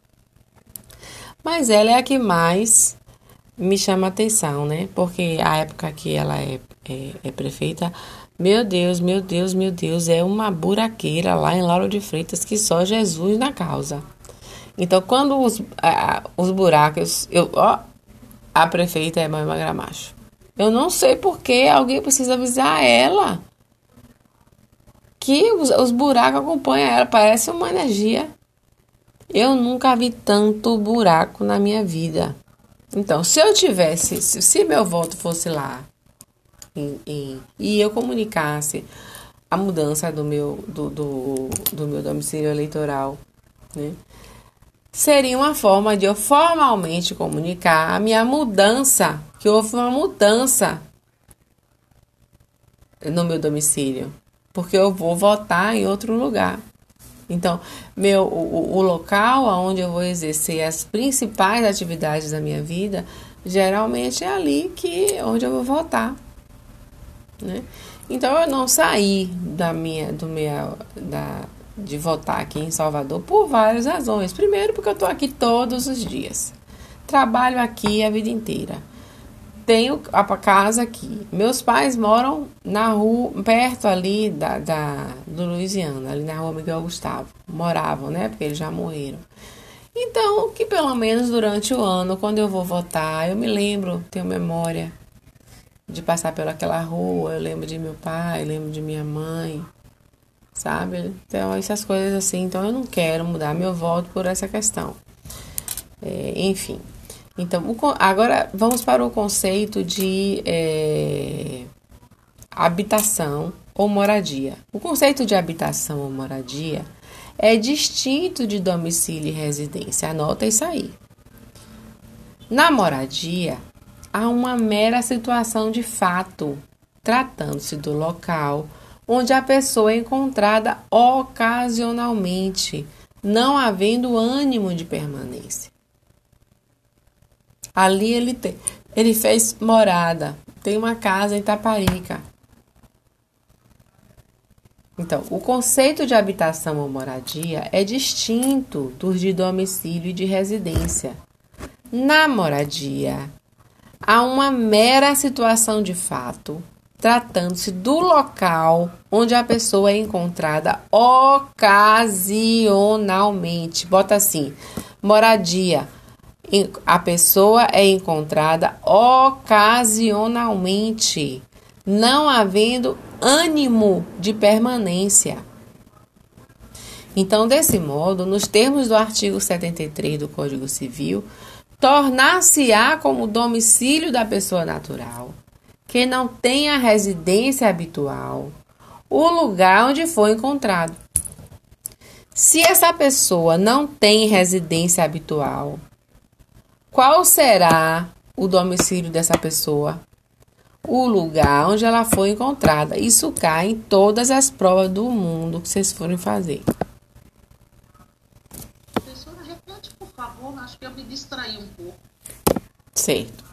Mas ela é a que mais me chama atenção, né? Porque a época que ela é, é, é prefeita, meu Deus, meu Deus, meu Deus, é uma buraqueira lá em Lauro de Freitas que só Jesus na causa. Então, quando os, a, os buracos, eu, ó, a prefeita é Mãe Gramacho. Eu não sei por que alguém precisa avisar ela que os, os buracos acompanham ela. Parece uma energia. Eu nunca vi tanto buraco na minha vida. Então, se eu tivesse, se, se meu voto fosse lá e eu comunicasse a mudança do meu, do, do, do meu domicílio eleitoral, né? seria uma forma de eu formalmente comunicar a minha mudança, que houve uma mudança no meu domicílio, porque eu vou votar em outro lugar. Então, meu, o, o local onde eu vou exercer as principais atividades da minha vida, geralmente é ali que onde eu vou votar, né? Então eu não saí da minha, do meu, da, de votar aqui em Salvador por várias razões. Primeiro, porque eu estou aqui todos os dias. Trabalho aqui a vida inteira. Tenho a casa aqui. Meus pais moram na rua, perto ali da, da, do Louisiana, ali na rua Miguel Gustavo. Moravam, né? Porque eles já morreram. Então, que pelo menos durante o ano, quando eu vou votar, eu me lembro, tenho memória de passar pelaquela rua, eu lembro de meu pai, lembro de minha mãe, sabe? Então, essas coisas assim. Então, eu não quero mudar meu voto por essa questão. É, enfim. Então, o, agora vamos para o conceito de é, habitação ou moradia. O conceito de habitação ou moradia é distinto de domicílio e residência. Anota isso aí. Na moradia, há uma mera situação de fato, tratando-se do local onde a pessoa é encontrada ocasionalmente, não havendo ânimo de permanência. Ali ele, tem, ele fez morada, tem uma casa em Taparica. Então, o conceito de habitação ou moradia é distinto dos de domicílio e de residência. Na moradia, há uma mera situação de fato, tratando-se do local onde a pessoa é encontrada ocasionalmente. Bota assim: moradia. A pessoa é encontrada ocasionalmente, não havendo ânimo de permanência. Então, desse modo, nos termos do artigo 73 do Código Civil, tornar-se-á como domicílio da pessoa natural que não tenha residência habitual, o lugar onde foi encontrado. Se essa pessoa não tem residência habitual, qual será o domicílio dessa pessoa? O lugar onde ela foi encontrada. Isso cai em todas as provas do mundo que vocês forem fazer. Professora, repete, por favor. Acho que eu me distraí um pouco. Certo.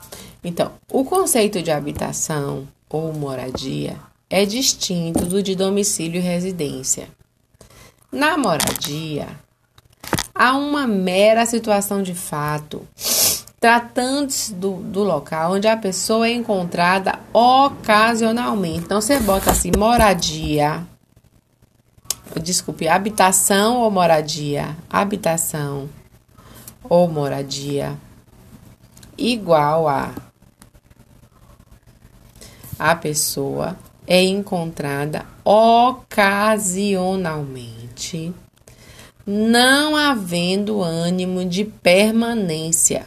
Então, o conceito de habitação ou moradia é distinto do de domicílio e residência. Na moradia, há uma mera situação de fato, tratando-se do, do local onde a pessoa é encontrada ocasionalmente. Então, você bota assim, moradia. Desculpe, habitação ou moradia? Habitação ou moradia igual a a pessoa é encontrada ocasionalmente, não havendo ânimo de permanência.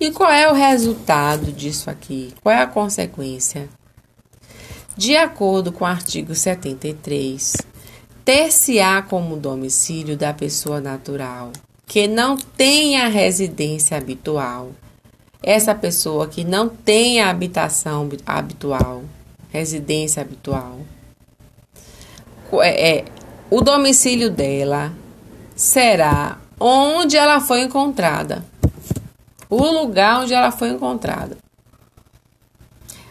E qual é o resultado disso aqui? Qual é a consequência? De acordo com o artigo 73, ter-se-á como domicílio da pessoa natural que não tenha residência habitual. Essa pessoa que não tem a habitação habitual, residência habitual. É, é, o domicílio dela será onde ela foi encontrada. O lugar onde ela foi encontrada.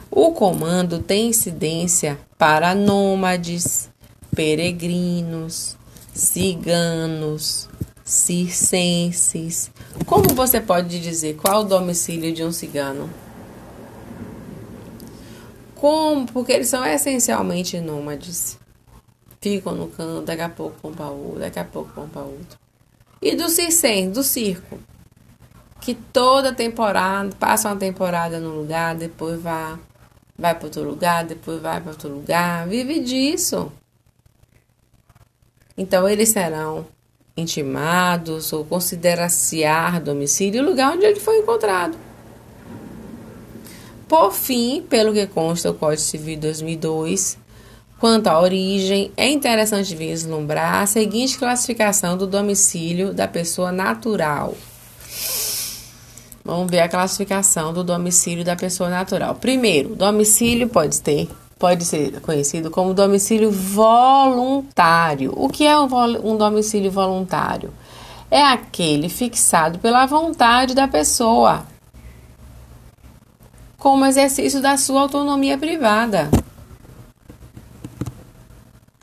O comando tem incidência para nômades, peregrinos, ciganos, circenses. Como você pode dizer qual o domicílio de um cigano? Como? Porque eles são essencialmente nômades. Ficam no canto, daqui a pouco vão para outro, daqui a pouco vão para outro. E do circense, do circo. Que toda temporada, passa uma temporada num lugar, depois vai, vai para outro lugar, depois vai para outro lugar. Vive disso. Então eles serão intimados ou considera-se-ar domicílio o lugar onde ele foi encontrado. Por fim, pelo que consta o Código Civil de 2002, quanto à origem, é interessante vislumbrar a seguinte classificação do domicílio da pessoa natural. Vamos ver a classificação do domicílio da pessoa natural. Primeiro, domicílio pode ter pode ser conhecido como domicílio voluntário. O que é um, domicílio voluntário? É aquele fixado pela vontade da pessoa, como exercício da sua autonomia privada.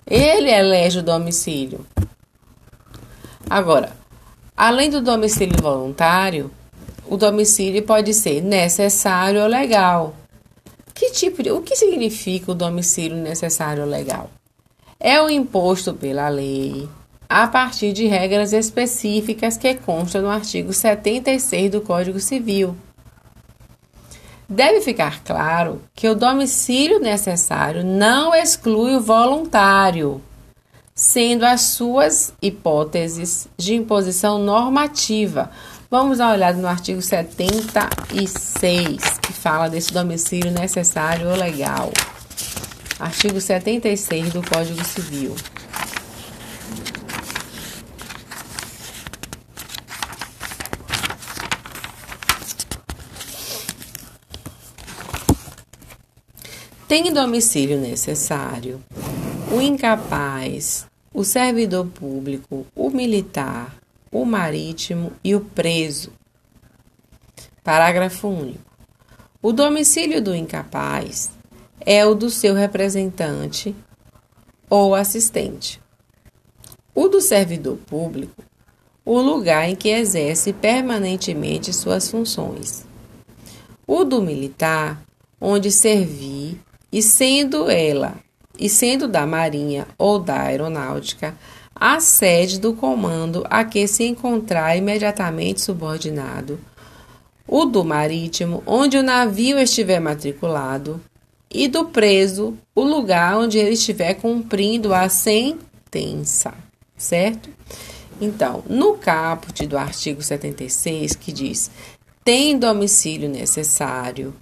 Ele elege o domicílio. Agora, além do domicílio voluntário, o domicílio pode ser necessário ou legal. Que tipo de, o que significa o domicílio necessário legal? É o imposto pela lei a partir de regras específicas que constam no artigo 76 do Código Civil. Deve ficar claro que o domicílio necessário não exclui o voluntário, sendo as suas hipóteses de imposição normativa, Vamos dar uma olhada no artigo 76, que fala desse domicílio necessário ou legal. Artigo 76 do Código Civil. Tem domicílio necessário o incapaz, o servidor público, o militar, o marítimo e o preso. Parágrafo único. O domicílio do incapaz é o do seu representante ou assistente. O do servidor público, o lugar em que exerce permanentemente suas funções. O do militar, onde servir, e sendo ela, e sendo da Marinha ou da Aeronáutica, a sede do comando a que se encontrar imediatamente subordinado, o do marítimo, onde o navio estiver matriculado, e do preso, o lugar onde ele estiver cumprindo a sentença, certo? Então, no caput do artigo 76, que diz: tem domicílio necessário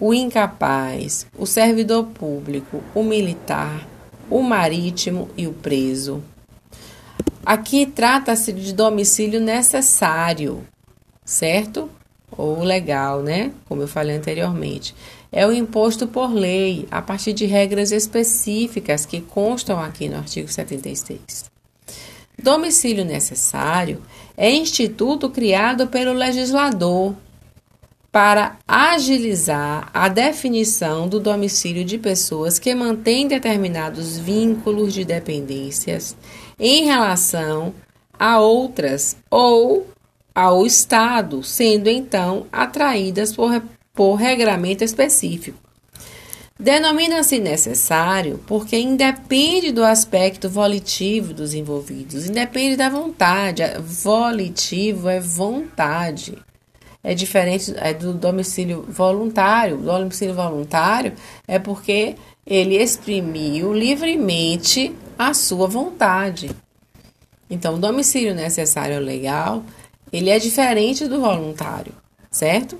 o incapaz, o servidor público, o militar, o marítimo e o preso. Aqui trata-se de domicílio necessário, certo? Ou legal, né? Como eu falei anteriormente. É o imposto por lei, a partir de regras específicas que constam aqui no artigo 76. Domicílio necessário é instituto criado pelo legislador para agilizar a definição do domicílio de pessoas que mantêm determinados vínculos de dependências em relação a outras ou ao Estado, sendo então atraídas por, por regramento específico. Denomina-se necessário porque independe do aspecto volitivo dos envolvidos, independe da vontade. Volitivo é vontade. É diferente é do domicílio voluntário. O domicílio voluntário é porque ele exprimiu livremente a sua vontade. Então, o domicílio necessário legal, ele é diferente do voluntário, certo?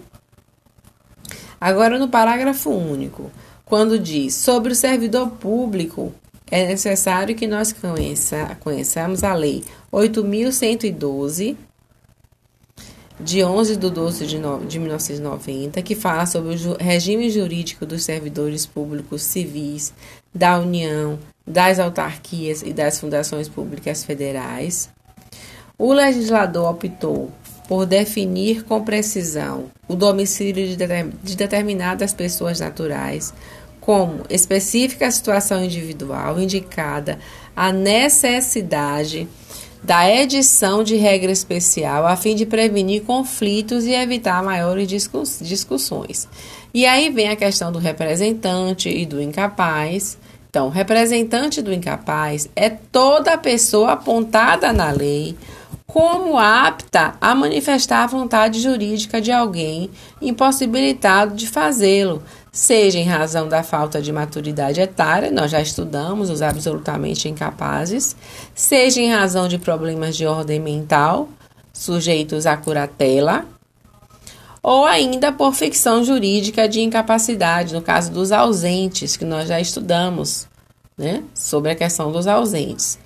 Agora, no parágrafo único, quando diz sobre o servidor público, é necessário que nós conheça, conheçamos a Lei 8.112, de 11 de 12 de, no, de 1990, que fala sobre o ju regime jurídico dos servidores públicos civis da União, das autarquias e das fundações públicas federais. O legislador optou por definir com precisão o domicílio de, de determinadas pessoas naturais como específica situação individual indicada a necessidade da edição de regra especial a fim de prevenir conflitos e evitar maiores discussões. E aí vem a questão do representante e do incapaz. Então, representante do incapaz é toda pessoa apontada na lei como apta a manifestar a vontade jurídica de alguém impossibilitado de fazê-lo, seja em razão da falta de maturidade etária, nós já estudamos os absolutamente incapazes, seja em razão de problemas de ordem mental, sujeitos à curatela, ou ainda por ficção jurídica de incapacidade, no caso dos ausentes, que nós já estudamos, né, sobre a questão dos ausentes.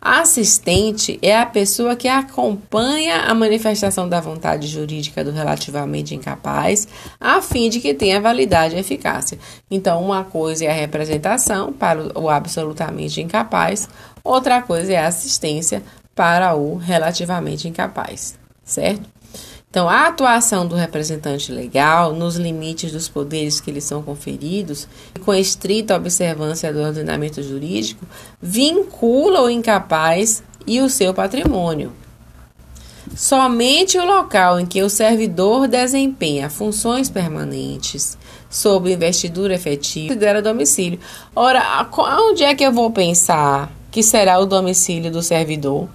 Assistente é a pessoa que acompanha a manifestação da vontade jurídica do relativamente incapaz, a fim de que tenha validade e eficácia. Então, uma coisa é a representação para o absolutamente incapaz, outra coisa é a assistência para o relativamente incapaz, certo? Então, a atuação do representante legal, nos limites dos poderes que lhe são conferidos, com estrita observância do ordenamento jurídico, vincula o incapaz e o seu patrimônio. Somente o local em que o servidor desempenha funções permanentes sob investidura efetiva considera domicílio. Ora, onde é que eu vou pensar que será o domicílio do servidor?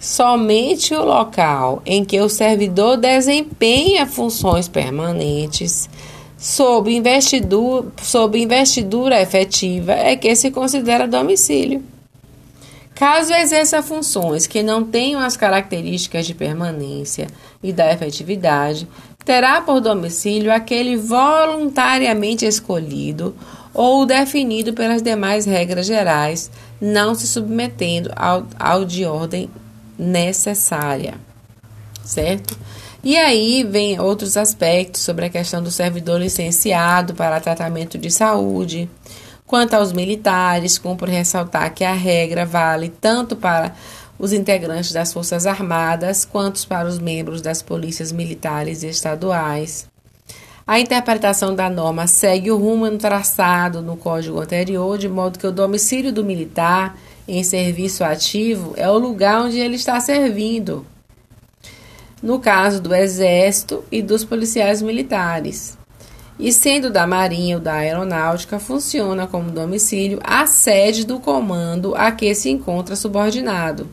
Somente o local em que o servidor desempenha funções permanentes sob investidura, sob investidura efetiva é que se considera domicílio. Caso exerça funções que não tenham as características de permanência e da efetividade, terá por domicílio aquele voluntariamente escolhido ou definido pelas demais regras gerais, não se submetendo ao, ao de ordem necessária, certo? E aí vem outros aspectos sobre a questão do servidor licenciado para tratamento de saúde. Quanto aos militares, cumpre ressaltar que a regra vale tanto para os integrantes das Forças Armadas quanto para os membros das polícias militares e estaduais. A interpretação da norma segue o rumo traçado no código anterior, de modo que o domicílio do militar em serviço ativo é o lugar onde ele está servindo. No caso do Exército e dos policiais militares. E sendo da Marinha ou da Aeronáutica, funciona como domicílio a sede do comando a que se encontra subordinado.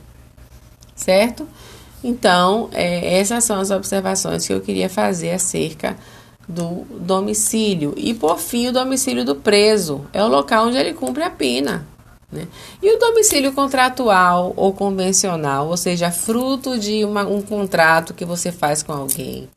Certo? Então, é, essas são as observações que eu queria fazer acerca do domicílio. E, por fim, o domicílio do preso é o local onde ele cumpre a pena. Né? E o domicílio contratual ou convencional, ou seja, fruto de uma, um contrato que você faz com alguém,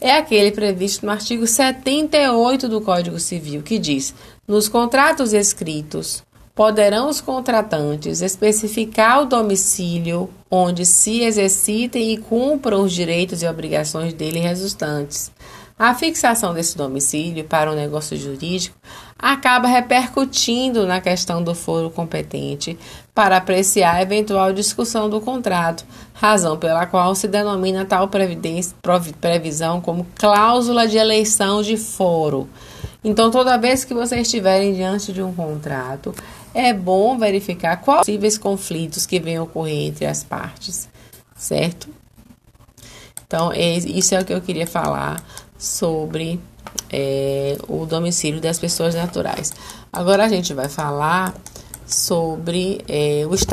é aquele previsto no artigo 78 do Código Civil, que diz: nos contratos escritos, poderão os contratantes especificar o domicílio onde se exercitem e cumpram os direitos e obrigações dele resultantes a fixação desse domicílio para o um negócio jurídico acaba repercutindo na questão do foro competente para apreciar a eventual discussão do contrato, razão pela qual se denomina tal previsão como cláusula de eleição de foro. Então, toda vez que vocês estiverem diante de um contrato, é bom verificar quais possíveis conflitos que venham ocorrer entre as partes, certo? Então, é, isso é o que eu queria falar sobre é, o domicílio das pessoas naturais. Agora a gente vai falar sobre é, o